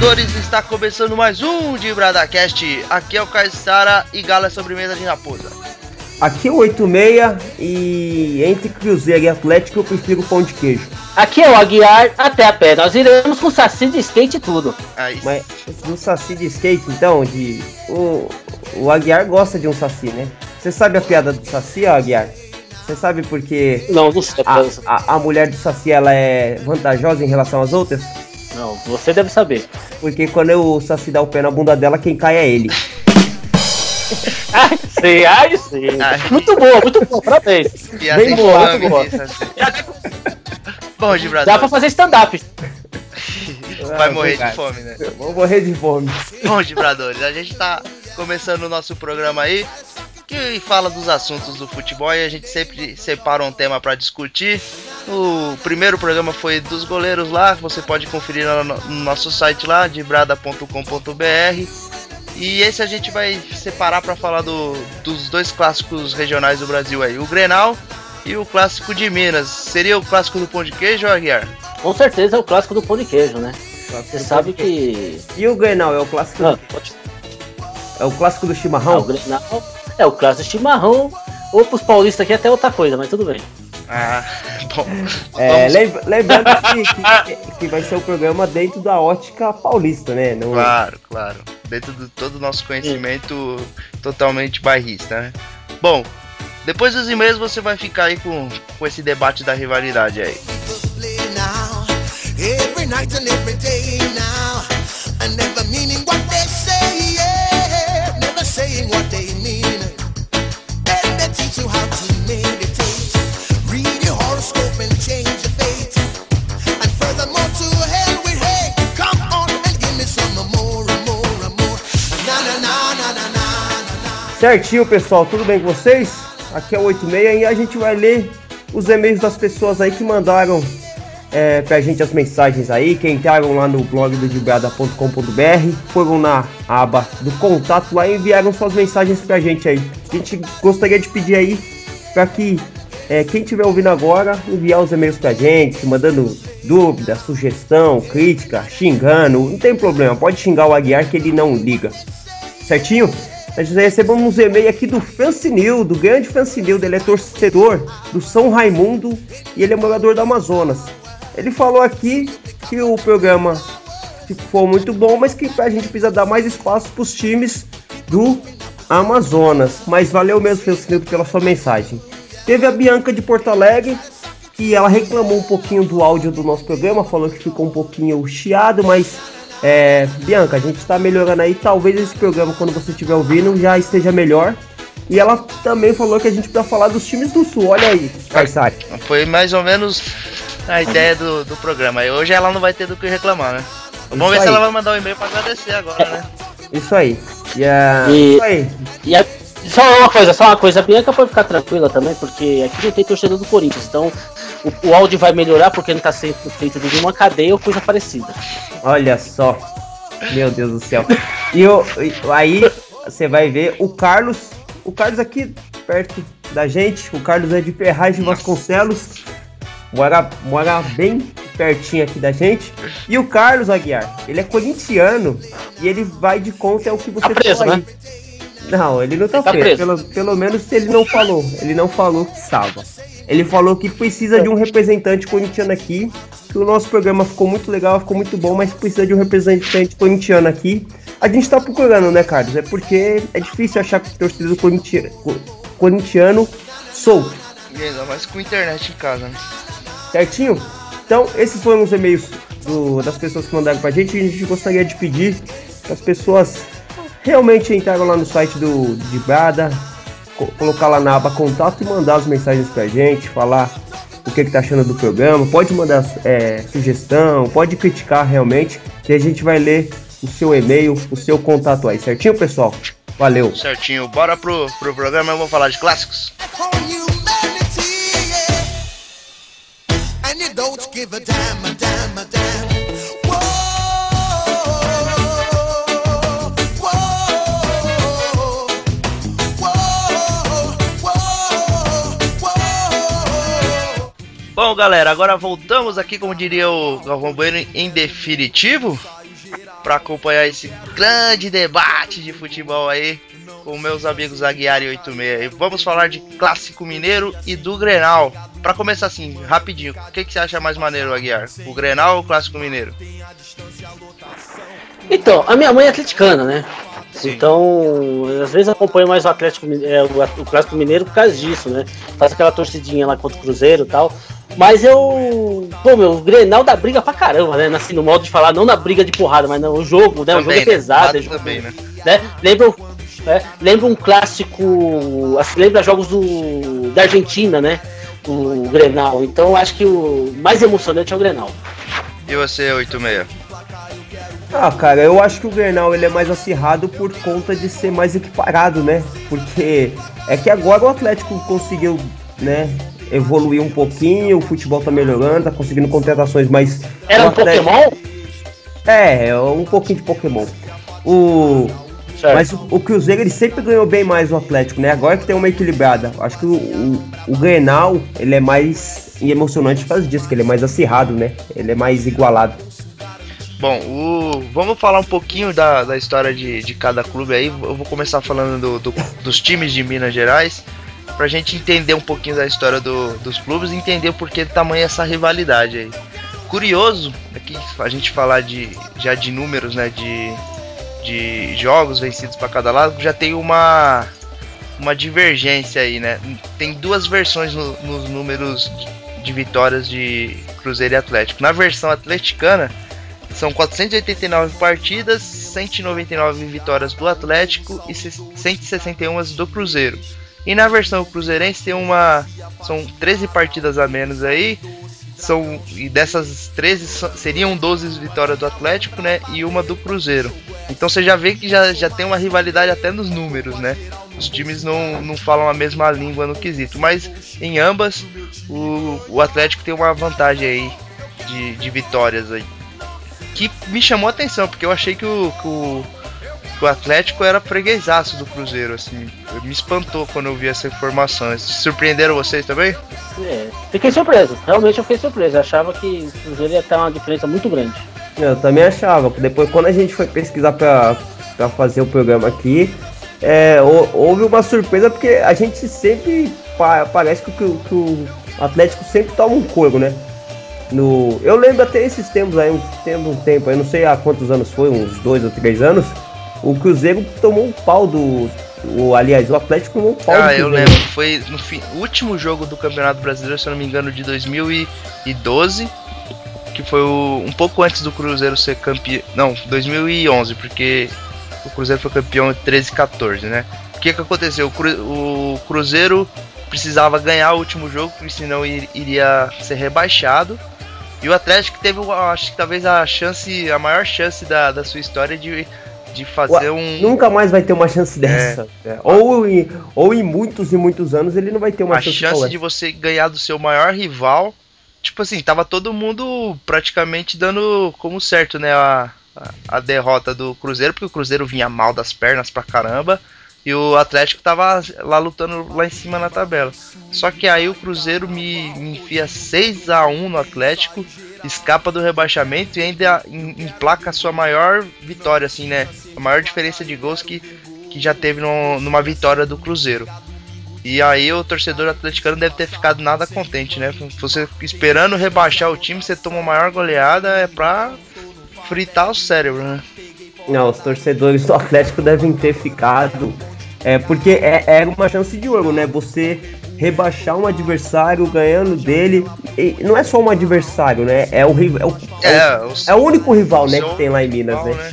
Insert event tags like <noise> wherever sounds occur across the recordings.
Vibradores, está começando mais um de Bradacast. Aqui é o Caissara e Gala é sobremesa de raposa. Aqui é o 86 e entre Cruzeiro e Atlético eu prefiro pão de queijo. Aqui é o Aguiar até a pé. Nós iremos com saci de skate e tudo. Aí, Mas no saci de skate, então, de. O, o Aguiar gosta de um saci, né? Você sabe a piada do saci, ó, Aguiar? Você sabe porque Não, não sei. a, a, a mulher do saci ela é vantajosa em relação às outras? Não, você deve saber. Porque quando o saci dá o pé na bunda dela, quem cai é ele. Ai, sei, ai, sei. Ai. Muito boa, muito boa, parabéns. bem boa, muito boa. assim. Bom, de Dá pra fazer stand-up. <laughs> vai Ah, morrer de fome, né? Vou morrer de fome. Bom, Vibradores, a gente tá começando o nosso programa aí, que fala dos assuntos do futebol e a gente sempre separa um tema pra discutir. O primeiro programa foi dos goleiros lá, você pode conferir no, no nosso site lá, dibrada.com.br. E esse a gente vai separar pra falar do- dos dois clássicos regionais do Brasil aí, o Grenal e o clássico de Minas. Seria o clássico do pão de queijo, Aguiar? Com certeza é o clássico do pão de queijo, né? Você sabe que. E o Grenal é o clássico, Ah, pode... é o clássico do ah, o chimarrão? Grenal é o clássico de chimarrão. Ou pros paulistas aqui até outra coisa, mas tudo bem. Ah, <laughs> bom. É, lembra- lembrando <laughs> que, que, que vai ser o programa dentro da ótica paulista, né? Não, Claro, claro. Dentro de todo o nosso conhecimento totalmente bairrista, né? Bom, depois dos e-mails você vai ficar aí com, com esse debate da rivalidade aí. every night and every day now, and never meaning Certinho, pessoal, tudo bem com vocês? Aqui é o 86 e a gente vai ler os e-mails das pessoas aí que mandaram é, pra gente as mensagens aí, que entraram lá no blog do dibrada.com.br, foram na aba do contato lá e enviaram suas mensagens pra gente aí. A gente gostaria de pedir aí pra que é, quem estiver ouvindo agora enviar os e-mails pra gente, mandando dúvida, sugestão, crítica, xingando, não tem problema, pode xingar o Aguiar que ele não liga certinho? Nós recebemos uns e-mail aqui do Francinil, do grande Francinil, ele é torcedor do São Raimundo e ele é morador do Amazonas. Ele falou aqui que o programa ficou muito bom, mas que a gente precisa dar mais espaço para os times do Amazonas. Mas valeu mesmo, Francinil, pela sua mensagem. Teve a Bianca de Porto Alegre, que ela reclamou um pouquinho do áudio do nosso programa, falou que ficou um pouquinho chiado, mas é, Bianca, a gente está melhorando aí. Talvez esse programa, quando você estiver ouvindo, já esteja melhor. E ela também falou que a gente precisa falar dos times do Sul. Olha aí, Kaysari. Foi mais ou menos a ideia do, do programa. E hoje ela não vai ter do que reclamar, né? Vamos ver Isso se aí. ela vai mandar um e-mail pra agradecer agora, né? Isso aí. E, é, E- Isso aí. E a- só uma coisa, só uma coisa, a Bianca pode ficar tranquila também, porque aqui não tem torcedor do Corinthians, então o, o áudio vai melhorar porque não tá sendo feito de nenhuma cadeia ou coisa parecida. Olha só. Meu Deus do céu. E eu, aí você vai ver o Carlos. O Carlos aqui perto da gente. O Carlos é de Ferraz de Vasconcelos. Mora, mora bem pertinho aqui da gente. E o Carlos Aguiar, ele é corintiano e ele vai de conta é o que você Tá preso, falou aí. Não, ele não tá, Ele tá preso. preso. Pelo, pelo menos ele não falou. Ele não falou que estava. Ele falou que precisa de um representante corintiano aqui. Que o nosso programa ficou muito legal, ficou muito bom, mas precisa de um representante corintiano aqui. A gente tá procurando, né, Carlos? É porque é difícil achar torcedor corintiano, corintiano solto. Ainda mais com internet em casa, né? Certinho? Então, esses foram os e-mails do- das pessoas que mandaram pra gente. E a gente gostaria de pedir que as pessoas realmente entraram lá no site do de Brada, co- colocar lá na aba contato e mandar as mensagens pra gente, falar o que, que tá achando do programa. Pode mandar é, sugestão, pode criticar realmente, que a gente vai ler o seu e-mail, o seu contato aí, certinho, pessoal? Valeu! Certinho. Bora pro, pro programa, eu vou falar de clássicos. And you don't give a damn, galera, agora voltamos aqui, como diria o Galvão Bueno, em definitivo. para acompanhar esse grande debate de futebol aí com meus amigos Aguiar e 86. Vamos falar de Clássico Mineiro e do Grenal. Para começar assim, rapidinho, o que, que você acha mais maneiro, Aguiar? O Grenal ou o Clássico Mineiro? Então, a minha mãe é atleticana, né? Sim. Então, às vezes acompanho mais o Atlético é, o, o Clássico Mineiro por causa disso, né? Faz aquela torcidinha lá contra o Cruzeiro e tal. Mas eu. Pô, meu, o Grenal dá briga pra caramba, né? Assim, no modo de falar, não na briga de porrada, mas no jogo, né? o jogo é né? pesado. É Lado jogo, também, né? né? Lembra, é, lembra um clássico. Assim, lembra jogos do, da Argentina, né? O Grenal. Então acho que o mais emocionante é o Grenal. E você, 86? Ah, cara, eu acho que o Grenal ele é mais acirrado por conta de ser mais equiparado, né? Porque é que agora o Atlético conseguiu, né, evoluir um pouquinho, o futebol tá melhorando, tá conseguindo contratações mais. Era um Atlético- Pokémon? É, é um pouquinho de Pokémon. O. Certo. Mas o, o Cruzeiro ele sempre ganhou bem mais o Atlético, né? Agora que tem uma equilibrada. Acho que o, o, o Grenal ele é mais emocionante por causa disso, que ele é mais acirrado, né? Ele é mais igualado. Bom, o... vamos falar um pouquinho da, da história de, de cada clube aí. Eu vou começar falando do- do- dos times de Minas Gerais, pra gente entender um pouquinho da história do- dos clubes e entender o porquê do tamanho essa rivalidade aí. Curioso é que a gente falar de já de números, né, de, de jogos vencidos para cada lado, já tem uma uma divergência aí, né? Tem duas versões no- nos números de, de vitórias de Cruzeiro e Atlético. Na versão atleticana, são 489 partidas, 199 vitórias do Atlético e 161 do Cruzeiro. E na versão cruzeirense tem uma são 13 partidas a menos aí. São e dessas 13 so- seriam 12 vitórias do Atlético, né, e uma do Cruzeiro. Então você já vê que já, já tem uma rivalidade até nos números, né? Os times não, não falam a mesma língua no quesito, mas em ambas o, o Atlético tem uma vantagem aí de, de vitórias aí que me chamou a atenção, porque eu achei que o, que o, que o Atlético era freguesaço do Cruzeiro, assim. Me espantou quando eu vi essa informação. Surpreenderam vocês também? É, fiquei surpreso, realmente eu fiquei surpreso. Eu achava que o Cruzeiro ia ter uma diferença muito grande. Eu também achava. Depois, quando a gente foi pesquisar pra, pra fazer o programa aqui, é, hou- houve uma surpresa porque a gente sempre pa- parece que, o- que o Atlético sempre toma um couro, né? No, eu lembro até esses tempos aí, um tempo, um tempo, eu não sei há quantos anos foi, uns dois ou três anos, o Cruzeiro tomou um pau do. O, aliás, o Atlético tomou um pau do Ah, eu lembro. Foi no fim, último jogo do Campeonato Brasileiro, se eu não me engano, de 2012. Que foi o- um pouco antes do Cruzeiro ser campeão. Não, 2011, porque o Cruzeiro foi campeão em 13 14, né? O que, que aconteceu? O, Cru- o Cruzeiro precisava ganhar o último jogo, porque senão ir- iria ser rebaixado. E o Atlético teve, eu acho que talvez a chance, a maior chance da, da sua história de, de fazer um. Nunca mais vai ter uma chance dessa. É. Ou, em, ou em muitos e muitos anos ele não vai ter uma a chance, chance igual de você ganhar do seu maior rival. Tipo assim, tava todo mundo praticamente dando como certo, né? A, a, a derrota do Cruzeiro, porque o Cruzeiro vinha mal das pernas pra caramba. E o Atlético tava lá lutando lá em cima na tabela. Só que aí o Cruzeiro me, me enfia 6 a 1 no Atlético, escapa do rebaixamento e ainda em- emplaca a sua maior vitória, assim, né? A maior diferença de gols que, que já teve no- numa vitória do Cruzeiro. E aí o torcedor atleticano deve ter ficado nada contente, né? Você esperando rebaixar o time, você toma a maior goleada, é pra fritar o cérebro, né? Não, os torcedores do Atlético devem ter ficado. É, porque é, era uma chance de ouro, né? Você rebaixar um adversário ganhando dele. E não é só um adversário, né? É o, rival- é o, é o, o, é o único rival, né, que tem lá em Minas, rival, né?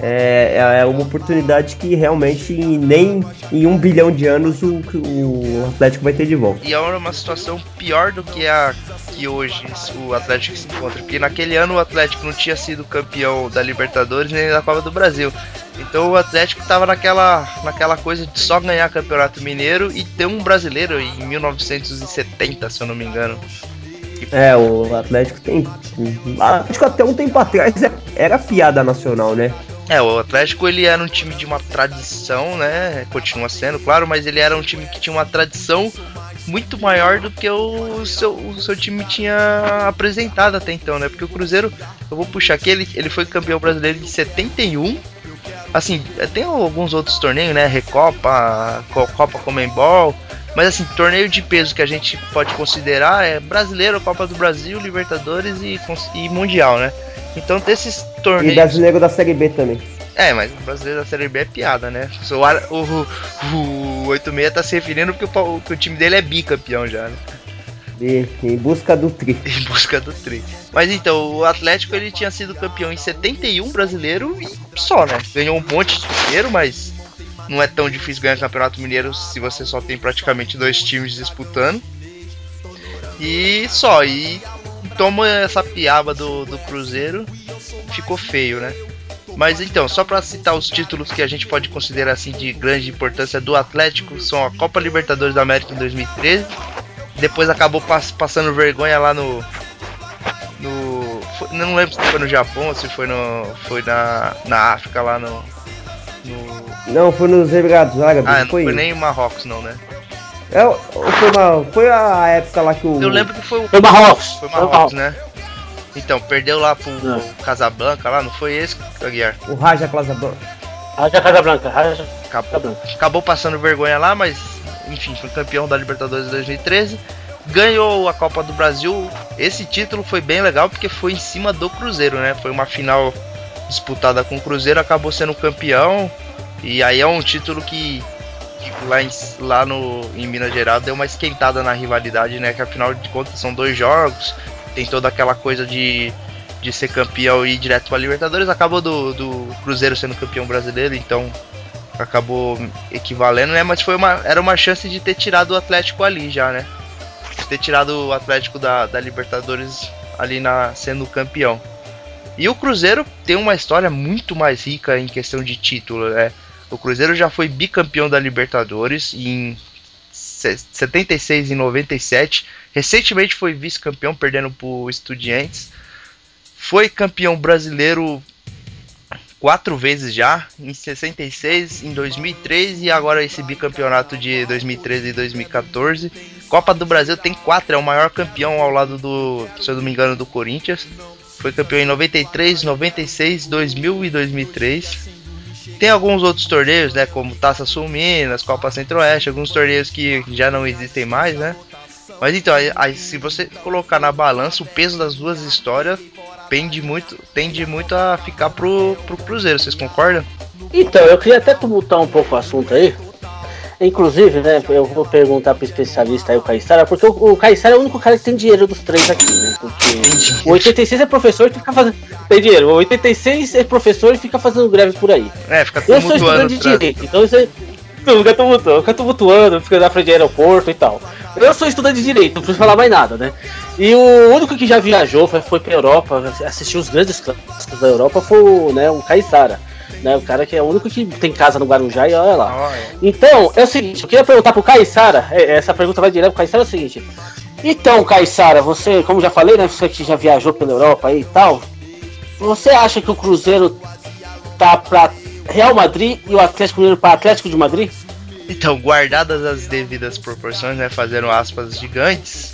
É, é uma oportunidade que realmente nem em um bilhão de anos o, o Atlético vai ter de volta. E é uma situação pior do que a que hoje o Atlético se encontra. Porque naquele ano o Atlético não tinha sido campeão da Libertadores nem da Copa do Brasil. Então o Atlético estava naquela, naquela coisa de só ganhar Campeonato Mineiro e ter um brasileiro em 1970, se eu não me engano. É, o Atlético tem. Acho que até um tempo atrás é- era piada nacional, né? É, o Atlético ele era um time de uma tradição, né? Continua sendo, claro, mas ele era um time que tinha uma tradição muito maior do que o seu, o seu time tinha apresentado até então, né? Porque o Cruzeiro Eu vou puxar aqui, ele, ele foi campeão brasileiro de 71. Assim, tem alguns outros torneios, né? Recopa, Copa Comembol. Mas assim, torneio de peso que a gente pode considerar é brasileiro, Copa do Brasil, Libertadores e, e Mundial, né? Então desses torneios. E brasileiro da Série B também. É, mas o brasileiro da Série B é piada, né? O, o, o 86 tá se referindo porque o, o time dele é bicampeão já, né? E, em busca do tri. <laughs> Em busca do tri. Mas então, o Atlético ele tinha sido campeão em 71 brasileiro e só, né? Ganhou um monte de dinheiro, mas não é tão difícil ganhar campeonato mineiro se você só tem praticamente dois times disputando. E só, e toma essa piaba do, do Cruzeiro, ficou feio, né? Mas então, só para citar os títulos que a gente pode considerar assim de grande importância do Atlético, são a Copa Libertadores da América em 2013, depois acabou pass passando vergonha lá no no não lembro se foi no Japão ou se foi no foi na, na África lá no, no... não foi nos Emirados Árabes ah, não foi, foi nem Marrocos não né é, foi, uma, foi a época lá que o. Eu lembro que foi o. Foi Marrocos. Foi Marrocos, né? Então, perdeu lá pro não. Casablanca lá, não foi esse, Aguiar? O Raja Casablanca. Raja Casablanca, Raja acabou, Casablanca. Acabou passando vergonha lá, mas enfim, foi campeão da Libertadores de 2013. Ganhou a Copa do Brasil. Esse título foi bem legal porque foi em cima do Cruzeiro, né? Foi uma final disputada com o Cruzeiro, acabou sendo campeão. E aí é um título que lá, em, lá no, em Minas Gerais deu uma esquentada na rivalidade, né? Que afinal de contas são dois jogos, tem toda aquela coisa de, de ser campeão e ir direto para Libertadores. Acabou do, do Cruzeiro sendo campeão brasileiro, então acabou equivalendo, né? Mas foi uma, era uma chance de ter tirado o Atlético ali já, né? De ter tirado o Atlético da, da Libertadores ali na sendo campeão. E o Cruzeiro tem uma história muito mais rica em questão de título, né? O Cruzeiro já foi bicampeão da Libertadores em 76 e 97. Recentemente foi vice-campeão, perdendo para o Estudiantes. Foi campeão brasileiro quatro vezes já, em 66, em 2003 e agora esse bicampeonato de 2013 e 2014. Copa do Brasil tem quatro, é o maior campeão ao lado do, se eu não me engano, do Corinthians. Foi campeão em 93, 96, 2000 e 2003. Tem alguns outros torneios, né, como Taça Sul Minas, Copa Centro-Oeste, alguns torneios que já não existem mais, né? Mas então, aí, se você colocar na balança o peso das duas histórias, tende muito, tende muito a ficar pro, pro Cruzeiro, vocês concordam? Então, eu queria até tumultar um pouco o assunto aí, Inclusive, né, eu vou perguntar pro especialista aí, o Caissara, porque o, o Caissara é o único cara que tem dinheiro dos três aqui, né? Porque o 86 é professor e fica fazendo. Tem dinheiro. O 86 é professor e fica fazendo greve por aí. É, fica Eu sou estudante de direito, então isso aí. Não, fica tumultuando, fica tumultuando, fica na frente do aeroporto e tal. Eu sou estudante de direito, não preciso falar mais nada, né? E o único que já viajou, foi, foi pra Europa, assistiu os grandes clássicos da Europa, foi né, o Caissara né? O cara que é o único que tem casa no Guarujá e olha lá. Então, é o seguinte, eu queria perguntar pro Caissara, é, essa pergunta vai direto pro Caissara, é o seguinte. Então, Caissara, você, como já falei, né? Você que já viajou pela Europa aí e tal, você acha que o Cruzeiro tá pra Real Madrid e o Atlético Mineiro pra Atlético de Madrid? Então, guardadas as devidas proporções, né? Fazendo aspas gigantes,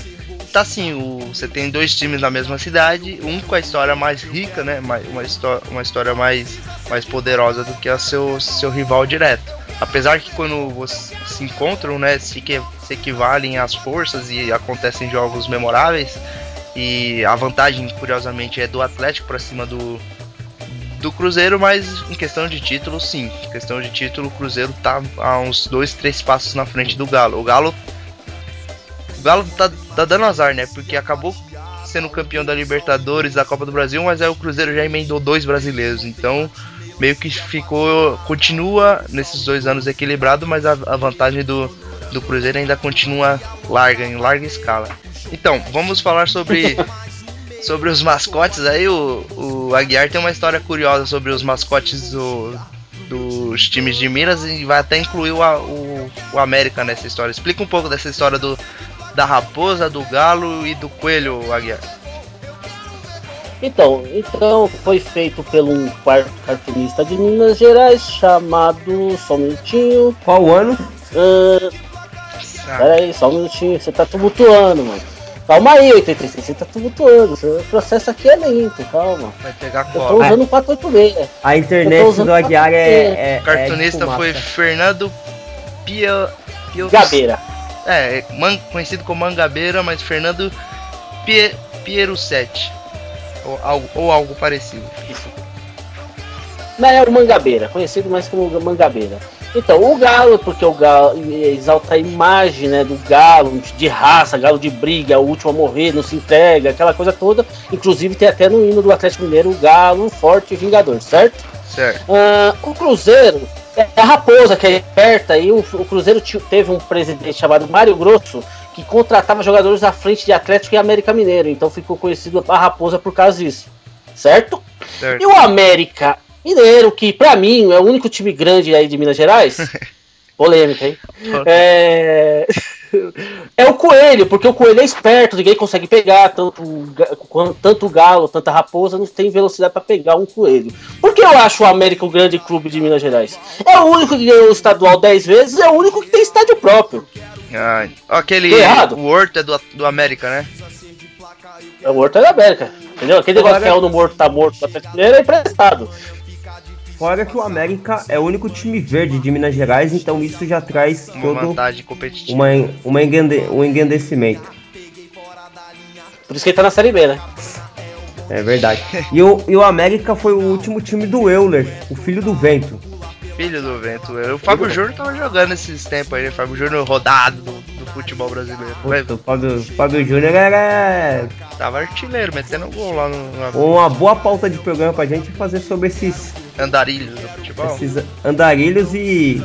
tá assim, o, você tem dois times na mesma cidade, um com a história mais rica, né? Uma, história, uma história mais, mais poderosa do que a seu, seu rival direto. Apesar que quando vocês se encontram, né, se, que, se equivalem as forças e acontecem jogos memoráveis, e a vantagem, curiosamente, é do Atlético para cima do, do Cruzeiro, mas em questão de título, sim. Em questão de título, o Cruzeiro tá a uns dois, três passos na frente do Galo. O Galo Galo tá, tá dando azar, né? Porque acabou sendo campeão da Libertadores, da Copa do Brasil, mas aí o Cruzeiro já emendou dois brasileiros. Então, meio que ficou. Continua nesses dois anos equilibrado, mas a, a vantagem do, do Cruzeiro ainda continua larga, em larga escala. Então, vamos falar sobre. <laughs> sobre os mascotes aí, o, o Aguiar tem uma história curiosa sobre os mascotes do, dos times de Minas e vai até incluir o, o, o América nessa história. Explica um pouco dessa história do, da raposa, do galo e do coelho, Aguiar? Então, então foi feito por um quarto cartunista de Minas Gerais chamado. Só um minutinho. Qual ano? Uh, pera aí, só um minutinho. Você tá tumultuando, mano. Calma aí, 86, você tá tumultuando. O processo aqui é lento, calma. Vai pegar Eu tô cola. usando o 486. A internet do Aguiar é. é O cartunista é foi. Fernando Pia... Pio... Gabeira. É, man- conhecido como Mangabeira, mas Fernando Pie... Pieruccetti. Ou, algo- ou algo parecido. Não, é o Mangabeira, conhecido mais como Mangabeira. Então, o Galo, porque o Galo exalta a imagem né, do Galo, de raça, Galo de briga, o último a morrer, não se entrega, aquela coisa toda. Inclusive tem até no hino do Atlético Mineiro o Galo forte e vingador, certo? Certo. Ah, o Cruzeiro é a raposa que é esperta e o, o Cruzeiro teve um presidente chamado Mário Grosso que contratava jogadores à frente de Atlético e América Mineiro, então ficou conhecido a raposa por causa disso, certo? Certo. E o América Mineiro, que pra mim é o único time grande aí de Minas Gerais, <laughs> polêmica, hein? É... é o Coelho, porque o Coelho é esperto, ninguém consegue pegar, tanto, tanto Galo, tanta raposa, não tem velocidade pra pegar um Coelho. Por que eu acho o América o grande clube de Minas Gerais? É o único que ganhou o estadual 10 vezes, é o único que tem estádio próprio. Ah, aquele. Errado? O Horto é do, do América, né? É o Horto é da América, entendeu? Aquele negócio que é o no morto tá morto, Atlético Mineiro é emprestado. Fora que o América é o único time verde de Minas Gerais, então isso já traz Uma todo vantagem competitiva. uma, uma engrande- um engrandecimento. Por isso que ele tá na Série B, né? É verdade. E o, e o América foi o último time do Euler, o filho do vento. Filho do vento. O Fábio Júnior tava jogando esses tempos aí, né? Fábio Júnior rodado do, do futebol brasileiro. Puta, o Fábio, Fábio Júnior era Tava artilheiro, metendo gol lá no, uma boa pauta de programa pra gente fazer sobre esses, andarilhos do futebol. esses andarilhos e.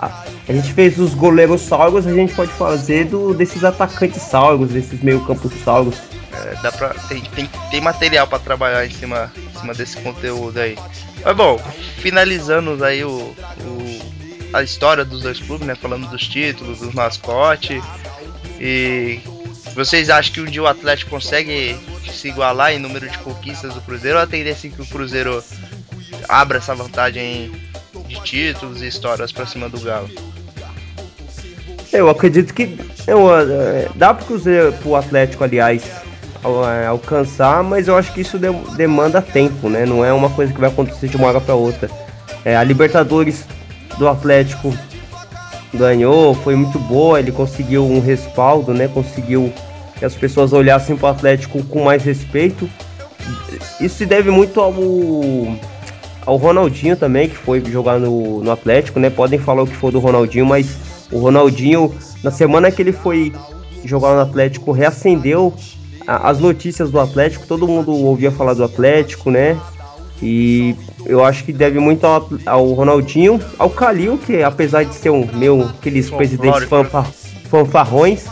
A, a gente fez os goleiros sauros, a gente pode fazer do, desses atacantes sauros, desses meio-campos sauros. É, dá pra, tem, tem, tem material pra trabalhar em cima, em cima desse conteúdo aí. Mas bom, finalizando aí o, o- a história dos dois clubes, né? Falando dos títulos, dos mascotes. E vocês acham que um dia o Atlético consegue se igualar em número de conquistas do Cruzeiro ou a tendência é que o Cruzeiro abra essa vantagem de títulos e histórias pra cima do Galo? Eu acredito que eu, eh, dá Cruzeiro, pro Atlético, aliás, al- eh, alcançar, mas eu acho que isso de- demanda tempo, né? Não é uma coisa que vai acontecer de uma hora para outra. Eh, a Libertadores do Atlético ganhou, foi muito boa, ele conseguiu um respaldo, né? Conseguiu que as pessoas olhassem pro Atlético com mais respeito. Isso se deve muito ao ao Ronaldinho também, que foi jogar no, no Atlético, né? Podem falar o que for do Ronaldinho, mas o Ronaldinho, na semana que ele foi jogar no Atlético, reacendeu a- as notícias do Atlético, todo mundo ouvia falar do Atlético, né? E eu acho que deve muito ao, ao Ronaldinho, ao Calil, que apesar de ser um meu, aqueles presidentes fanfa, fanfarrões,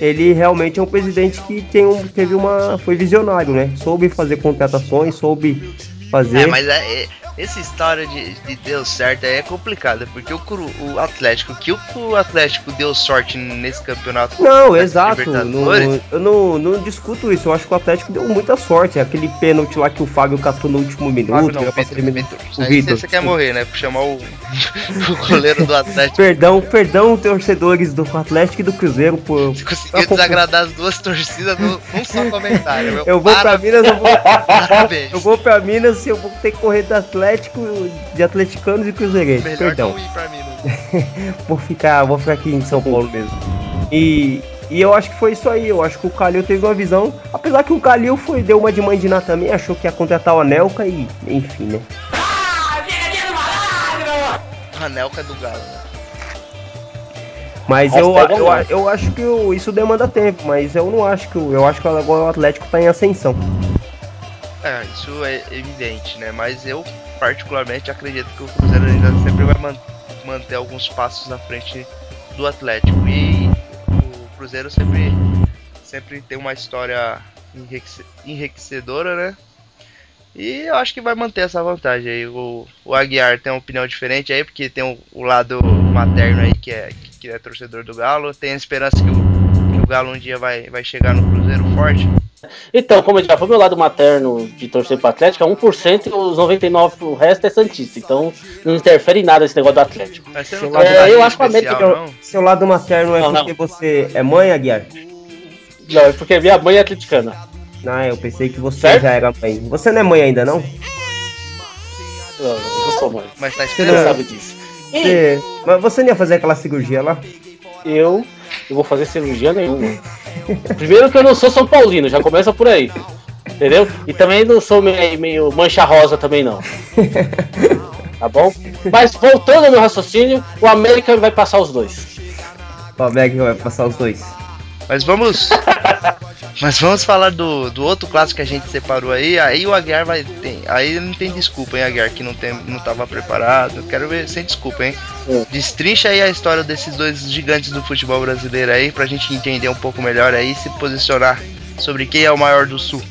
ele realmente é um presidente que tem um, teve uma. foi visionário, né? Soube fazer contratações, soube fazer. É, mas é, é- essa história de, de deu certo aí é complicada, porque o, o Atlético, que o, Atlético deu sorte nesse campeonato. Não, exato. Não- eu não, não discuto isso. Eu acho que o Atlético deu muita sorte. Aquele pênalti lá que o Fábio catou no último minuto. Fábio não. Vitor. O Vitor, você quer morrer, né? Por chamar o, <laughs> o goleiro do Atlético. Perdão, perdão, torcedores do Atlético e do Cruzeiro por. Você conseguiu desagradar as duas torcidas num, só <laughs> comentário. Meu. Eu vou pra Minas, eu vou, <laughs> eu vou pra Minas e eu vou ter que correr do Atlético, de atleticanos e cruzeirenses. Melhor Perdão. não ir pra Minas. <laughs> vou ficar, vou ficar aqui em São Paulo mesmo. E, e eu acho que foi isso aí. Eu acho que o Calil teve uma visão. Apesar que o Calil foi, deu uma de mandinar também, achou que ia contratar o Anelka e. Enfim, né? A Anelka é do Galo, né? Mas eu, pega eu, mais. eu acho que isso demanda tempo, mas eu não acho que o- eu acho que agora o Atlético tá em ascensão. É, isso é evidente, né? Mas eu, particularmente, acredito que o Cruzeiro ainda sempre vai man- manter alguns passos na frente do Atlético. E o Cruzeiro sempre, sempre tem uma história enriquece- enriquecedora, né? E eu acho que vai manter essa vantagem aí. O, o Aguiar tem uma opinião diferente aí, porque tem o, o lado materno aí, que é, que é torcedor do Galo. Tem a esperança que o, que o Galo um dia vai, vai chegar no Cruzeiro forte. Então, como eu já falei, meu lado materno de torcer pro Atlético é 1% e os 99% o resto é Santista. Então não interfere em nada esse negócio do Atlético. Mas você não É, tá eu acho que o especial, América- não? Seu lado materno é Não, porque não. você é mãe, Aguiar? Não, é porque minha mãe é atleticana. Ah, eu pensei que você Certo? já era mãe. Você não é mãe ainda, não? Não, eu não sou mãe. Mas tá Você não esperando. sabe disso. E Você... Mas você não ia fazer aquela cirurgia lá? eu não vou fazer cirurgia nenhuma. Primeiro que eu não sou São Paulino, já começa por aí. Entendeu? E também não sou meio, meio mancha rosa também não. Tá bom? Mas voltando ao meu raciocínio, o América vai passar os dois. O América vai passar os dois. Mas vamos. Mas vamos falar do, do outro clássico que a gente separou aí. Aí o Aguiar vai. Tem, aí não tem desculpa, hein, Aguiar, que não, tem, não tava preparado. Eu quero ver sem desculpa, hein? É. Destrincha aí a história desses dois gigantes do futebol brasileiro aí, pra gente entender um pouco melhor aí e se posicionar sobre quem é o maior do sul.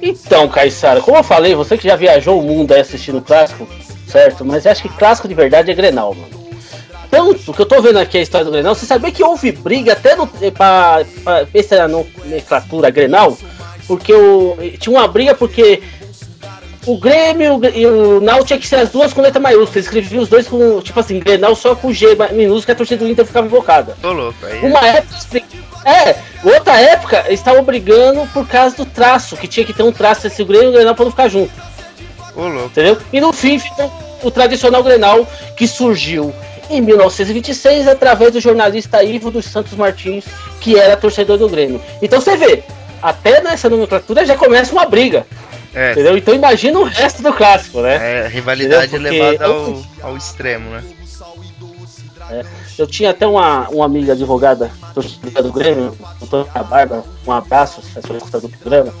Então, Caissara, como eu falei, você que já viajou o mundo aí assistindo o clássico, certo? Mas eu acho que clássico de verdade é Grenal, mano. Tanto o que eu tô vendo aqui a história do Grenal, você sabia que houve briga até no, pra, pra ver se era nomenclatura Grenal? Porque o, tinha uma briga porque o Grêmio e o Nau tinha que ser as duas com letra maiúscula. Escrevia os dois com, tipo assim, Grenal só com G minúsculo, que a torcida do Inter ficava invocada. Tô louco aí. Uma época. É, outra época eles estavam brigando por causa do traço, que tinha que ter um traço esse Grêmio e o Grenal pra não ficar junto, Ô louco. entendeu? E no fim ficou o tradicional Grenal que surgiu em 1926 através do jornalista Ivo dos Santos Martins, que era torcedor do Grêmio. Então você vê, até nessa nomenclatura já começa uma briga, É, entendeu? Então imagina o resto do clássico, né? é rivalidade? Porque levada ao, ao extremo, né? Eu tinha até uma, uma amiga advogada torcedora do Grêmio, doutora Bárbara, um abraço, se for escutar do programa,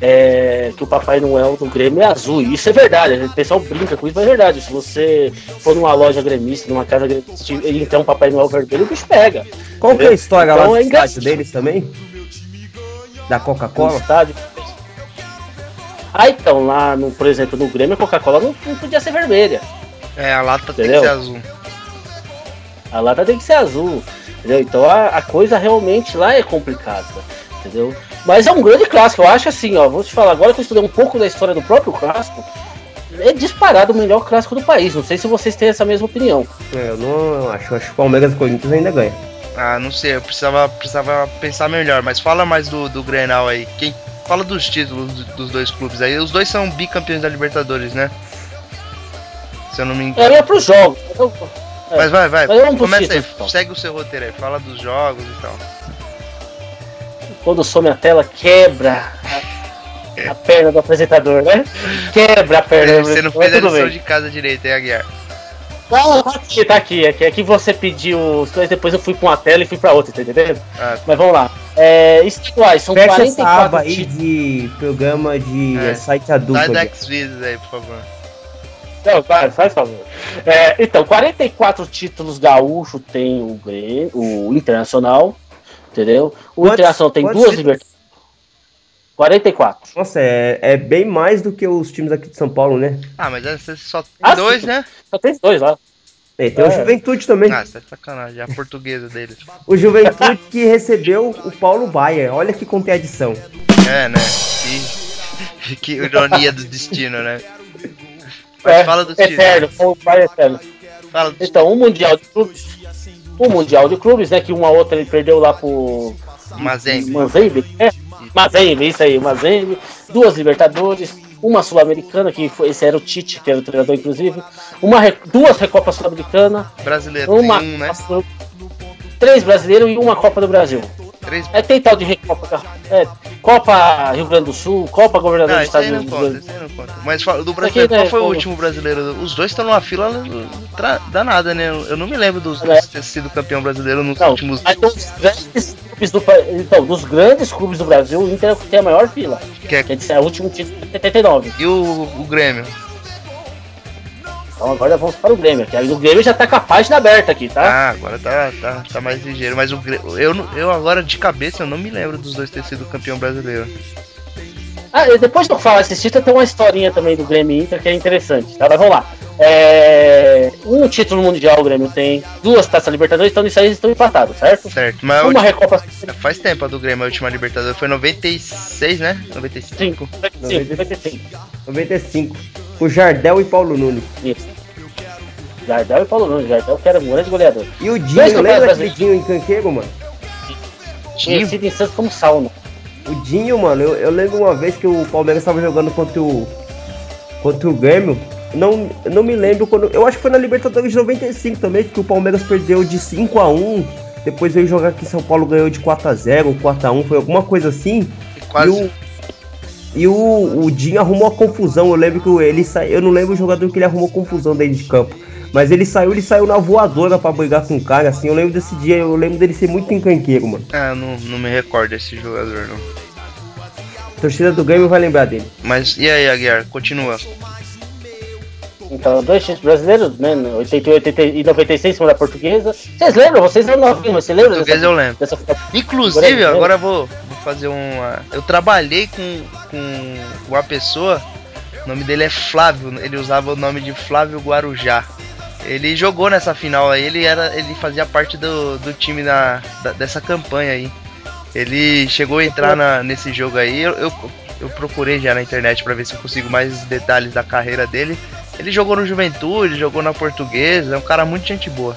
é, que o Papai Noel do Grêmio é azul. E isso é verdade, o pessoal brinca com isso, mas é verdade. Se você for numa loja gremista, numa casa gremista, e então um Papai Noel vermelho, o bicho pega. Qual que é a história Então lá do é estádio deles também? Da Coca-Cola? estádio. Ah, então, lá, no, por exemplo, no Grêmio, a Coca-Cola não, não podia ser vermelha. É, a lata tem Entendeu? que ser azul. A lata tem que ser azul, entendeu? Então a, a coisa realmente lá é complicada, entendeu? Mas é um grande clássico, eu acho assim, ó, vou te falar agora que eu estudei um pouco da história do próprio clássico, é disparado o melhor clássico do país. Não sei se vocês têm essa mesma opinião. É, eu não acho. Acho que o Palmeiras e o Corinthians ainda ganha. Ah, não sei, eu precisava, precisava pensar melhor, mas fala mais do, do Grenal aí. Quem fala dos títulos do- dos dois clubes aí? Os dois são bicampeões da Libertadores, né? Se eu não me engano. Eu ia pros jogos. Eu- Mas vai, vai. Mas Começa aí, então. segue o seu roteiro aí, fala dos jogos e tal. quando some a tela, quebra a, perna do apresentador, né? Quebra a perna do Você não apresentador, fez a lição de casa direito, hein, Aguiar? Não, tá aqui, tá aqui. É que, é que você pediu os dois, depois eu fui pra uma tela e fui pra outra, tá entendendo? Ah, Mas vamos lá. É, estaduais, são Fecha essa 44 aba aí de programa de É. é, site adulto. sai da. Xvideos aí, por favor. Não, vai, faz favor. É, então, 44 títulos gaúcho tem o, Grêmio, o Internacional, entendeu? O Quantos- Internacional tem duas libertadores. 44. Nossa, é, é bem mais do que os times aqui de São Paulo, né? Ah, mas só tem Ah, dois, sim. né? Só tem dois lá. É, tem o É. Juventude também. Ah, você tá de sacanagem, é a portuguesa deles. O Juventude que recebeu o Paulo Baier. Olha que contradição. É, né? Que, <laughs> que ironia do destino, né? Mas É, fala títulos. Eterno, pai eterno. Fala dos Então, o Mundial de Clubes. O Mundial de Clubes, né? Que uma outra ele perdeu lá pro. Mazembe. Mazembe, é? Mazembe, isso aí, Mazembe. Duas Libertadores, uma Sul-Americana, que foi, esse era o Tite, que era o treinador, inclusive. Uma, duas Recopas Sul-Americana, brasileiro uma. tem um, né? Três brasileiros e uma Copa do Brasil. Três. É tem tal de Recopa. É, Copa Rio Grande do Sul, Copa Governador Não, do Estado não do conta, Rio aí não conta. Mas do brasileiro, né, qual foi o último brasileiro? Os dois estão numa fila danada, né? Eu não me lembro dos É. dois ter sido campeão brasileiro nos Não, últimos. mas dos grandes clubes do então, dos grandes clubes do Brasil, o Inter tem a maior fila. Que é- Que é, é o último título de 79. E o, o Grêmio? Então agora vamos para o Grêmio. Que o Grêmio já tá com a página aberta aqui, tá? Ah, agora tá, tá, tá mais ligeiro. Mas o Grêmio, eu, eu agora de cabeça eu não me lembro dos dois ter sido campeão brasileiro. Ah, depois que eu falar esse título, tem uma historinha também do Grêmio Inter que é interessante, tá? Mas vamos lá. É, Um título mundial o Grêmio tem, duas taças Libertadores, então nisso aí eles estão empatados, certo? Certo, mas Uma última- Recopa. faz tempo a do Grêmio, a última Libertadores. Foi 96, né? 95. 5, 95. 95. O Jardel e Paulo Nunes. Isso. Jardel e Paulo Nunes. Jardel que era um grande goleador. E o Dinho, lembra daquele Dinho em Canqueiro, mano? Conhecido em Santos como sauna. O Dinho, mano, eu, eu lembro uma vez que o Palmeiras estava jogando contra o. contra o Grêmio. Não, não me lembro quando. Eu acho que foi na Libertadores de 95 também, que o Palmeiras perdeu de 5 a 1 Depois veio jogar aqui em São Paulo, ganhou de 4 a 0 4 a 1 foi alguma coisa assim. Quase. E o, e o, o Dinho arrumou a confusão. Eu lembro que ele saiu. Eu não lembro o jogador que ele arrumou confusão dentro de campo. Mas ele saiu, ele saiu na voadora pra brigar com o cara, assim. Eu lembro desse dia, eu lembro dele ser muito encrenqueiro, mano. Ah, não, não me recordo desse jogador, não. A torcida do Grêmio vai lembrar dele. Mas e aí, Aguiar? Continua. Então, dois times brasileiros, né? 88 e 96 em cima da portuguesa. Vocês lembram? Vocês eram novinhos, mas você lembra? Portuguesa eu lembro. Dessa... Inclusive, Grêmio, agora eu vou, vou fazer uma. Eu trabalhei com, com uma pessoa, o nome dele é Flávio, ele usava o nome de Flávio Guarujá. Ele jogou nessa final aí, ele era, ele fazia parte do, do time na, da- dessa campanha aí. Ele chegou a entrar na- nesse jogo aí, eu, eu, eu procurei já na internet pra ver se eu consigo mais detalhes da carreira dele. Ele jogou no Juventude, jogou na Portuguesa, é um cara muito gente boa.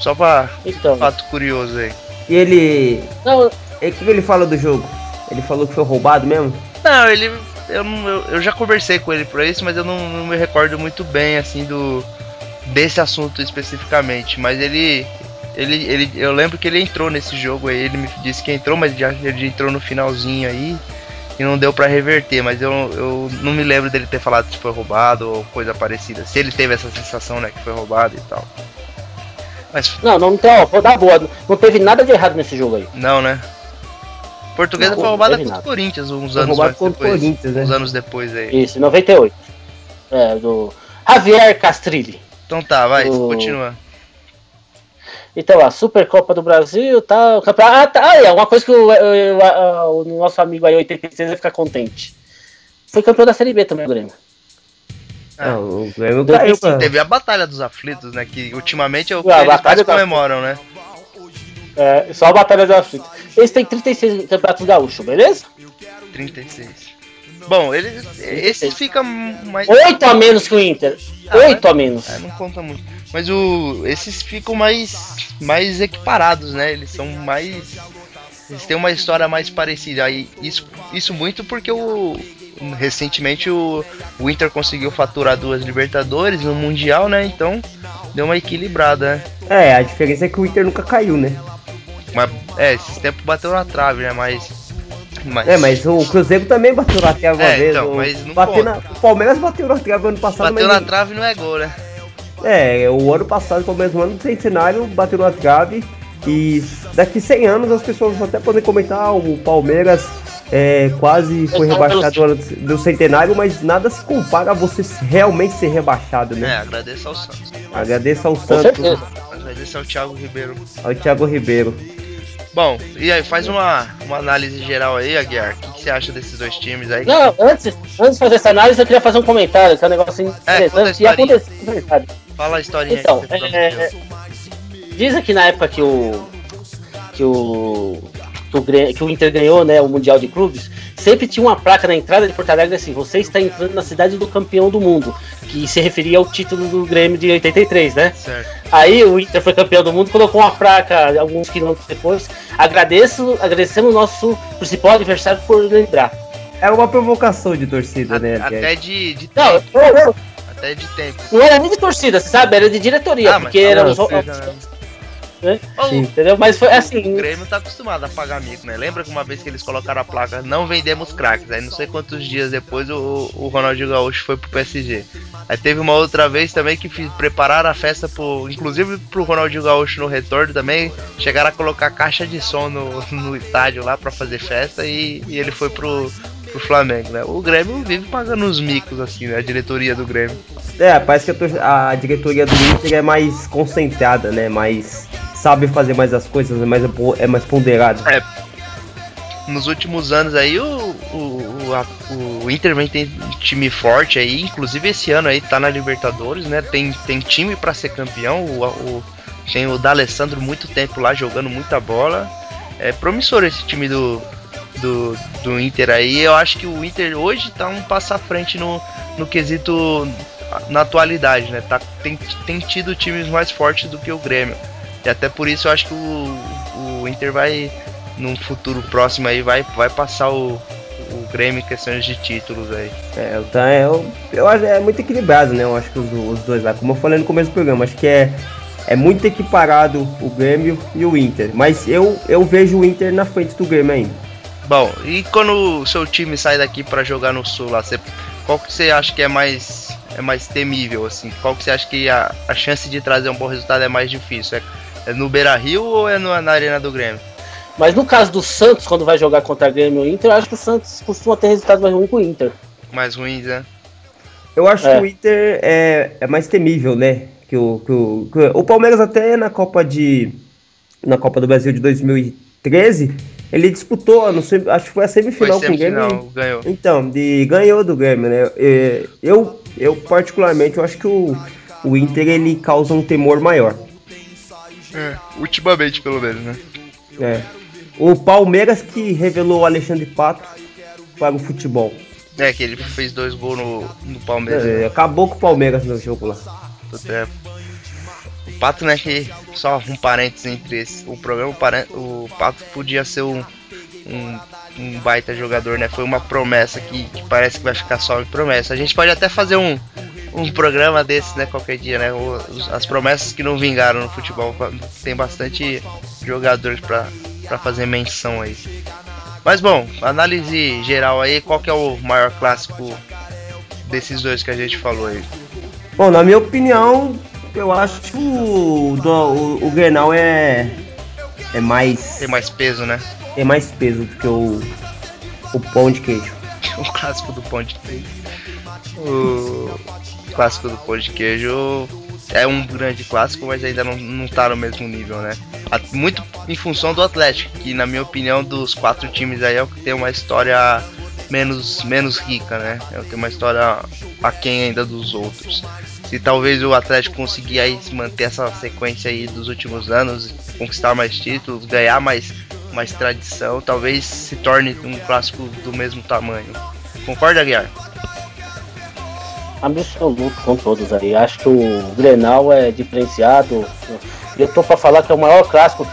Só pra Então, fato curioso aí. E ele. não, E o que que ele fala do jogo? Ele falou que foi roubado mesmo? Não, ele. Eu, não- eu, eu já conversei com ele por isso, mas eu não, não me recordo muito bem, assim, do. desse assunto especificamente. Mas ele. Ele, ele, eu lembro que ele entrou nesse jogo aí, ele me disse que entrou, mas já ele entrou no finalzinho aí e não deu pra reverter, mas eu, eu não me lembro dele ter falado se foi roubado ou coisa parecida. Se ele teve essa sensação, né, que foi roubado e tal. Mas não, não tem, ó, vou dar boa. Não teve nada de errado nesse jogo aí. não, né? Portuguesa Não, foi roubada contra o nada. Corinthians uns Foi anos o depois. Corinthians, né? Uns anos depois aí. Isso, em 98. É, do Javier Castrilli. Então tá, vai, O- continua. Então, a Supercopa do Brasil, tá, o campeonato. Ah, tá, é uma coisa que o, o- a- o nosso amigo aí, 86, vai ficar contente. Foi campeão da Série B também, o Grêmio. Ah. O Grêmio caiu, sim. Teve a Batalha dos Aflitos, né? Que ultimamente é o que Ah, a eles mais Batalha dos comemoram, né? É, só a Batalha da Aflita. Eles têm 36 campeonatos gaúchos, beleza? 36. Bom, eles. Esses ficam mais. 8 a menos que o Inter. Ah, 8 a menos. É, não conta muito. Mas o. Esses ficam mais. mais equiparados, né? Eles são mais. Eles têm uma história mais parecida. Aí, isso, isso muito porque o. Recentemente o, o Inter conseguiu faturar duas Libertadores no Mundial, né? Então deu uma equilibrada, né? É, a diferença é que o Inter nunca caiu, né? Mas, é, esses tempos bateu na trave, né? Mas. mas É, mas o Cruzeiro também bateu na trave uma É, vez. então, mas não bateu na- o Palmeiras bateu na trave ano passado, bateu mas. na trave não é gol, né? É, o ano passado, pelo menos no ano do centenário, bateu na trave. E daqui 100 anos as pessoas vão até podem comentar: ah, o Palmeiras é, quase foi rebaixado no ano do centenário, mas nada se compara a você realmente ser rebaixado, É, né? agradeço ao Santos. Agradeço ao Com Santos, certeza. Agradeço ao Thiago Ribeiro. ao Thiago Ribeiro. Bom, e aí, faz uma, uma análise geral aí, Aguiar. O que, que você acha desses dois times aí? Não, antes, antes de fazer essa análise, eu queria fazer um comentário, que é um negócio a interessante. e historinha. aconteceu. Fala a historinha Então, aí. que você é. Dizem que na época que o. que o. Que o, Grê- que o Inter ganhou né, o Mundial de Clubes, sempre tinha uma placa na entrada de Porto Alegre assim: você está entrando na cidade do campeão do mundo, que se referia ao título do Grêmio de 83, né? Certo. Aí o Inter foi campeão do mundo, colocou uma placa alguns quilômetros depois. Agradeço, agradecemos o nosso principal adversário por lembrar. É uma provocação de torcida, né? Até de, de Não, eu- eu- Até de tempo. não era nem de torcida, você sabe? Era de diretoria, Ah, porque era os, né? Sim. Entendeu? Mas foi O assim. Grêmio tá acostumado a pagar mico, né? Lembra que uma vez que eles colocaram a placa não vendemos craques? Aí não sei quantos dias depois o, o Ronaldinho Gaúcho foi pro PSG. Aí teve uma outra vez também que fiz, prepararam a festa pro. Inclusive pro Ronaldinho Gaúcho no retorno também. Chegaram a colocar caixa de som no, <laughs> no estádio lá pra fazer festa e, e ele foi pro, pro Flamengo, né? O Grêmio vive pagando os micos, assim, né? A diretoria do Grêmio. É, parece que a, a diretoria do Inter é mais concentrada, né? Mais. Sabe fazer mais as coisas, é mais, é mais ponderado. nos últimos anos aí o, o, a- o Inter vem tem time forte aí, inclusive esse ano aí tá na Libertadores, né? Tem, tem time pra ser campeão, o, o, tem o D'Alessandro muito tempo lá jogando muita bola. É promissor esse time do, do, do Inter aí. Eu acho que o Inter hoje tá um passo à frente no, no quesito na atualidade, né? Tá, tem, tem tido times mais fortes do que o Grêmio. E até por isso eu acho que o, o Inter vai num futuro próximo aí vai, vai passar o, o Grêmio em questões de títulos aí. É, então é, eu, eu acho é muito equilibrado, né? Eu acho que os, os dois lá, como eu falei no começo do programa, acho que é, é muito equiparado o Grêmio e o Inter. Mas eu, eu vejo o Inter na frente do Grêmio ainda. Bom, e quando o seu time sai daqui para jogar no Sul lá, você, qual que você acha que é mais é mais temível assim? Qual que você acha que a, a chance de trazer um bom resultado é mais difícil? É, é no Beira-Rio ou é no, na Arena do Grêmio? Mas no caso do Santos, quando vai jogar contra o Grêmio ou Inter, eu acho que o Santos costuma ter resultado mais ruim que o Inter. Mais ruins, né? Eu acho é. que o Inter é, é mais temível, né? Que o, que o, que o Palmeiras até na Copa de na Copa do Brasil de 2013 ele disputou, não sei, acho que foi a semifinal foi com o Grêmio. Ganhou. Então, de, ganhou do Grêmio, né? Eu, eu particularmente, eu acho que o, o Inter ele causa um temor maior. É, ultimamente pelo menos, né? É. O Palmeiras que revelou o Alexandre Pato para o futebol. É, que ele fez dois gols no, no Palmeiras. É, né? Acabou com o Palmeiras no jogo lá. É. O Pato, né, que só um parênteses entre esse, o programa, o Pato podia ser um, um, um, baita jogador, né? Foi uma promessa que, que, parece que vai ficar só em promessa. A gente pode até fazer um, um programa desse, né, qualquer dia, né? as promessas que não vingaram no futebol. Tem bastante jogadores para fazer menção aí. Mas bom, análise geral aí, qual que é o maior clássico desses dois que a gente falou aí? Bom, na minha opinião, eu acho que o, o, o Grenal é. É mais. Tem mais peso, né? Tem mais peso do que o. O pão de queijo. <laughs> o clássico do pão de queijo. O clássico do pão de queijo é um grande clássico, mas ainda não, não tá no mesmo nível, né? Muito em função do Atlético, que na minha opinião, dos quatro times aí é o que tem uma história menos, menos rica, né? É o que tem uma história aquém ainda dos outros se talvez o Atlético conseguir aí manter essa sequência aí dos últimos anos, conquistar mais títulos, ganhar mais, mais tradição, talvez se torne um clássico do mesmo tamanho. Concorda, Guiar? Absoluto com todos aí. Acho que o Grenal é diferenciado. Eu tô para falar que é o maior clássico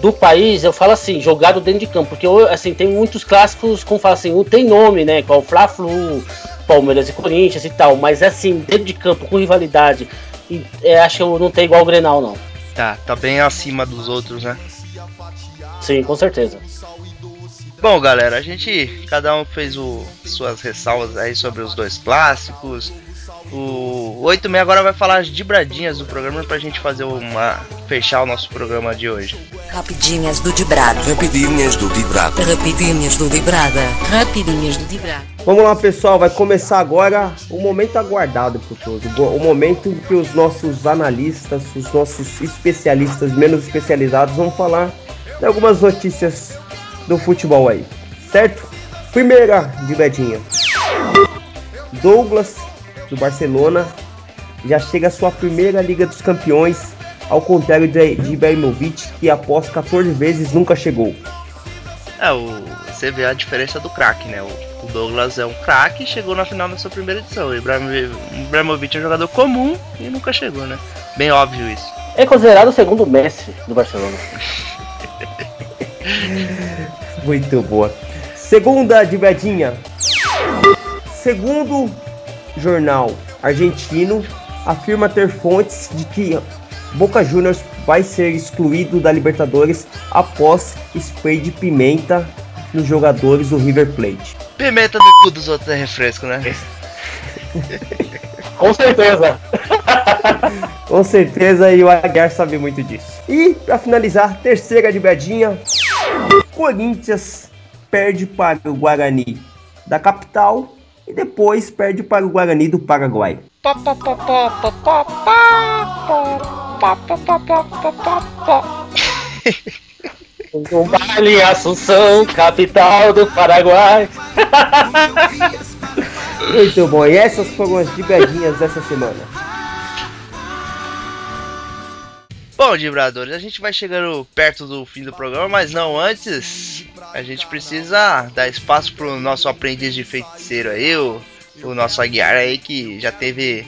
do país. Eu falo assim, jogado dentro de campo, porque assim tem muitos clássicos como fala assim, tem nome, né? Qual o Fla-Flu, Palmeiras e Corinthians e tal, mas assim, dentro de campo, com rivalidade, e, é, acho que não tem igual o Grenal, não. Tá, tá bem acima dos outros, né? Sim, com certeza. Bom, galera, a gente, cada um fez o, suas ressalvas aí sobre os dois clássicos, o 86 agora vai falar as dibradinhas do programa pra gente fazer uma. fechar o nosso programa de hoje. Rapidinhas do Dibrada. Rapidinhas do Dibrada. Rapidinhas do Dibrada. Rapidinhas do Dibrada. Vamos lá, pessoal, vai começar agora o momento aguardado por todos. O momento que os nossos analistas, os nossos especialistas menos especializados vão falar de algumas notícias do futebol aí, certo? Primeira dibradinha. Douglas do Barcelona já chega à sua primeira Liga dos Campeões, ao contrário de, de Ibrahimovic, que após 14 vezes nunca chegou. É, o, você vê a diferença do craque, né? O, o, Douglas é um craque e chegou na final da sua primeira edição. O Ibrahimovic é um jogador comum e nunca chegou, né? Bem óbvio isso. É considerado o segundo Messi do Barcelona. <laughs> Muito boa. Segunda de Bedinha. Segundo jornal argentino afirma ter fontes de que Boca Juniors vai ser excluído da Libertadores após spray de pimenta nos jogadores do River Plate. Pimenta no cu dos outros é refresco, né? Com certeza. <laughs> Com certeza e o Aguiar sabe muito disso. E para finalizar, terceira de bedinha, Corinthians perde para o Guarani da capital e depois perde para o Guarani do Paraguai. Um baile Assunção, capital do Paraguai. Muito bom, e essas foram as digadinhas dessa semana. Bom, Vibradores, a gente vai chegando perto do fim do programa, mas não antes. A gente precisa dar espaço pro nosso aprendiz de feiticeiro aí, o, o nosso Aguiar aí, que já teve.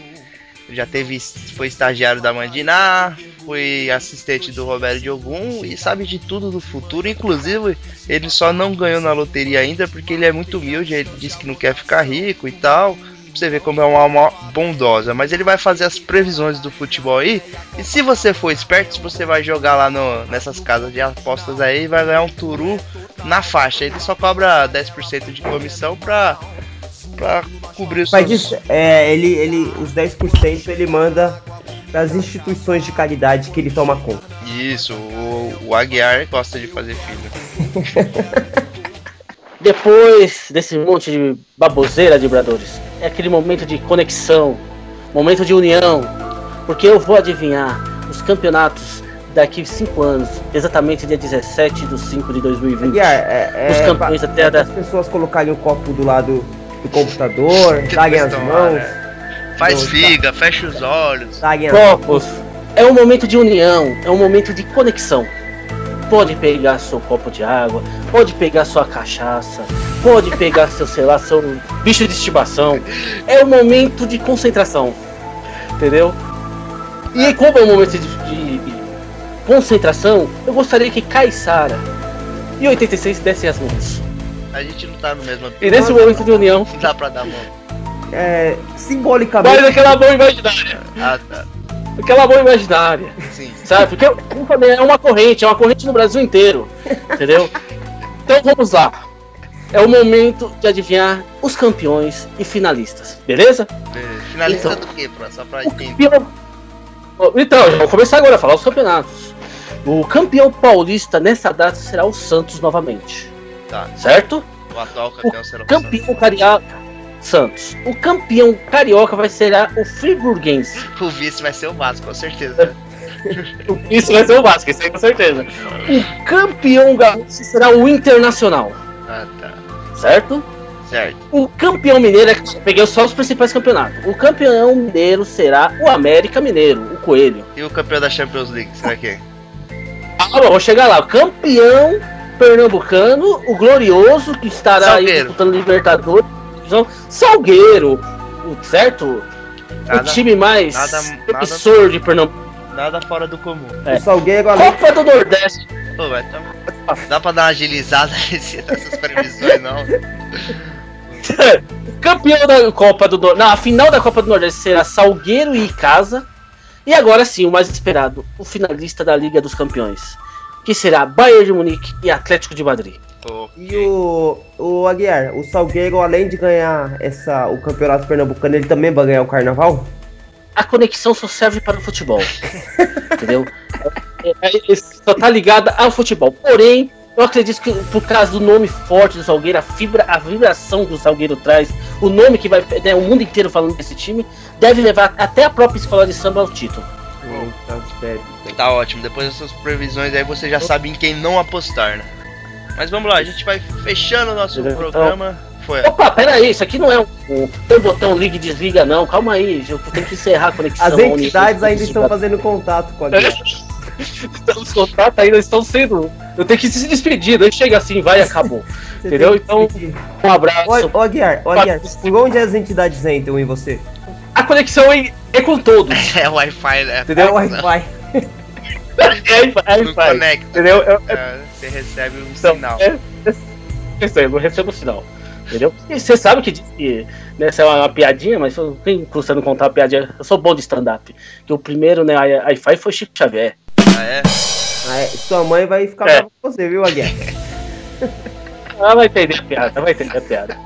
Já teve. Foi estagiário da Mandiná, foi assistente do Roberto Diogum e sabe de tudo do futuro. Inclusive, ele só não ganhou na loteria ainda porque ele é muito humilde. Ele disse que não quer ficar rico e tal. Pra você ver como é uma alma bondosa. Mas ele vai fazer as previsões do futebol aí. E se você for esperto, você vai jogar lá no, nessas casas de apostas aí vai ganhar um turu na faixa. Ele só cobra 10% de comissão pra, pra cobrir os Mas seus... isso, é, ele, ele, os 10% ele manda para as instituições de caridade que ele toma conta. Isso, o, o Aguiar gosta de fazer filho. <laughs> Depois desse monte de baboseira, vibradores, é aquele momento de conexão, momento de união, porque eu vou adivinhar os campeonatos daqui 5 anos, exatamente dia 17 de 5 de 2020. Aguiar, é, Os é, campeões até pra da- as pessoas colocarem o copo do lado do computador, darem as mãos, né? Faz figa, fecha os olhos. Copos. É um momento de união, é um momento de conexão. Pode pegar seu copo de água, pode pegar sua cachaça, pode pegar seu, sei lá, seu bicho de estimação. É um momento de concentração. Entendeu? E como é um momento de concentração, eu gostaria que Caissara e 86 dessem as mãos. A gente não tá no mesmo E nesse momento de união, Não dá pra dar mão. é, simbolicamente. faz aquela mão imaginária. Ah, tá. Aquela mão imaginária. Sim. Sabe? Porque como falei, é uma corrente, é uma corrente no Brasil inteiro. Entendeu? Então vamos lá. É o momento de adivinhar os campeões e finalistas. Beleza? Beleza. Finalista Então. do que, pra, só pra entender? campeão. Então, já vou começar agora a falar os campeonatos. O campeão paulista nessa data será o Santos novamente. Tá. Certo? O atual campeão será o Campeão carioca. Santos. O campeão carioca vai ser o Friburguense. Santos. <laughs> O vice vai ser o Vasco, com certeza. Isso vai ser o Vasco, isso aí com certeza. O campeão gaúcho será o Internacional. Ah, tá. Certo? Certo. O campeão mineiro, é que peguei só os principais campeonatos. O campeão mineiro será o América Mineiro, o Coelho. E o campeão da Champions League, será quem? Ah, bom, vou chegar lá. O campeão pernambucano, o glorioso, que estará aí Salgueiro. disputando Libertadores. divisão Salgueiro, o- certo? Nada, o time mais nada- promissor de Pernambuco. nada fora do comum. É. O Salgueiro, além Copa do Nordeste. Pô, vai tá... Dá pra dar uma agilizada <laughs> nessas previsões, não? <laughs> Campeão da Copa do Nordeste. Na final da Copa do Nordeste será Salgueiro e Casa. E agora sim, o mais esperado, o finalista da Liga dos Campeões. Que será Bayern de Munique e Atlético de Madrid. Pô, E o, o Aguiar, o Salgueiro, além de ganhar essa, o campeonato pernambucano, ele também vai ganhar o carnaval? A conexão só serve para o futebol. <laughs> entendeu? É, é, é, só tá ligada ao futebol. Porém, eu acredito que por causa do nome forte do Salgueiro, a, fibra, a vibração que o Salgueiro traz, o nome que vai. Né, o mundo inteiro falando desse time, deve levar até a própria escola de samba ao título. Tá ótimo. Depois dessas previsões aí você já sabe em quem não apostar, né? Mas vamos lá, a gente vai fechando o nosso Então- programa. Foi. Opa, pera aí, isso aqui não é um, um, botão liga e desliga, não. Calma aí, eu tenho que encerrar a conexão. As entidades ainda estão fazendo contato com a. <laughs> Então, os contatos ainda estão sendo. Eu tenho que se despedir, daí chega assim, vai e acabou. <laughs> Entendeu? Então-. Um abraço. Ô, ô Aguiar, ô Aguiar, por onde as entidades entram em você? Conexão é, é com todos. <laughs> É Wi-Fi, né? É Entendeu? <laughs> o Wi-Fi. É, aí Não conecta. Entendeu? Eu, É, Você recebe um então, sinal. é, é, isso aí, eu não recebo sinal. Entendeu? E você sabe que, diz que né, essa é uma, uma piadinha, mas quem custa não contar uma piadinha? Eu sou bom de stand-up. Que o primeiro, né, Wi-Fi foi Chico Xavier. Ah, é? Ah, é, sua mãe vai ficar É. brava com você, viu, Aguiar? <laughs> Ela vai entender a piada, vai entender a piada.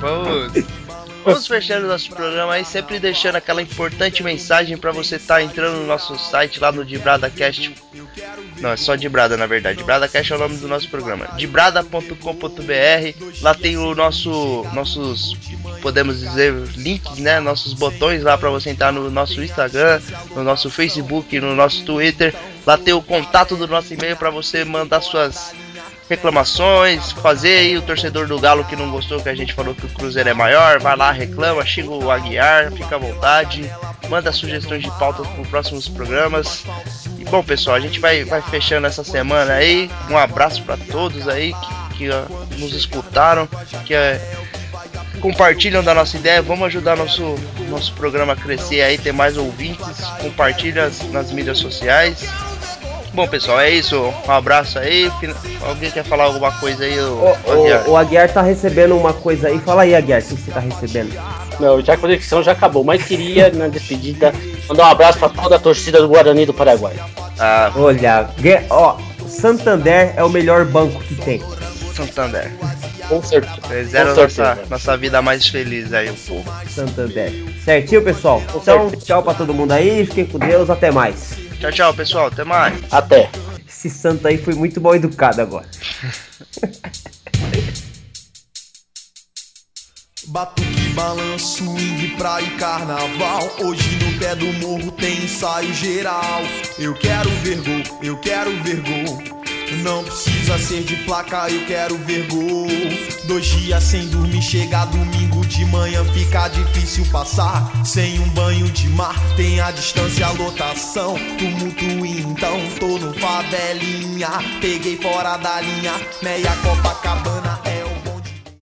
Vamos. Vamos fechando nosso programa aí, sempre deixando aquela importante mensagem pra você estar entrando no nosso site lá no DibradaCast. Não, é só Dibrada na verdade. DibradaCast é o nome do nosso programa. Dibrada.com.br. Lá tem o nosso nossos podemos dizer links, né, nossos botões lá pra você entrar no nosso Instagram, no nosso Facebook, no nosso Twitter. Lá tem o contato do nosso e-mail pra você mandar suas reclamações, fazer aí o torcedor do Galo que não gostou que a gente falou que o Cruzeiro é maior, vai lá, reclama, xinga o Aguiar, fica à vontade, manda sugestões de pautas para os próximos programas. E bom pessoal, a gente vai, vai fechando essa semana aí. Um abraço para todos aí que, que ó, nos escutaram, que é, compartilham da nossa ideia. Vamos ajudar nosso, nosso programa a crescer aí, ter mais ouvintes. Compartilha nas mídias sociais. Bom, pessoal, é isso. Um abraço aí. Alguém quer falar alguma coisa aí? O, o, Aguiar? o, Aguiar tá recebendo uma coisa aí. Fala aí, Aguiar, o que você tá recebendo? Não, já a conexão já acabou, mas queria, na despedida, mandar um abraço pra toda a torcida do Guarani do Paraguai. Ah. Olha, ó, Santander é o melhor banco que tem. Santander. Com certeza. Fizeram nossa, nossa vida mais feliz aí, o povo. Santander. Certinho, pessoal? Com então, certeza. tchau pra todo mundo aí. Fiquem com Deus. Até mais. Tchau, tchau, pessoal. Até mais. Até. Esse santo aí foi muito mal educado agora. <laughs> Batuque, balanço, swing, praia e carnaval. Hoje no pé do morro tem ensaio geral. Eu quero ver gol, eu quero ver gol. Não precisa ser de placa, eu quero ver gol. Dois dias sem dormir, chega domingo de manhã, fica difícil passar. Sem um banho de mar, tem a distância, a lotação. Tumulto então, tô no favelinha. Peguei fora da linha, meia Copacabana é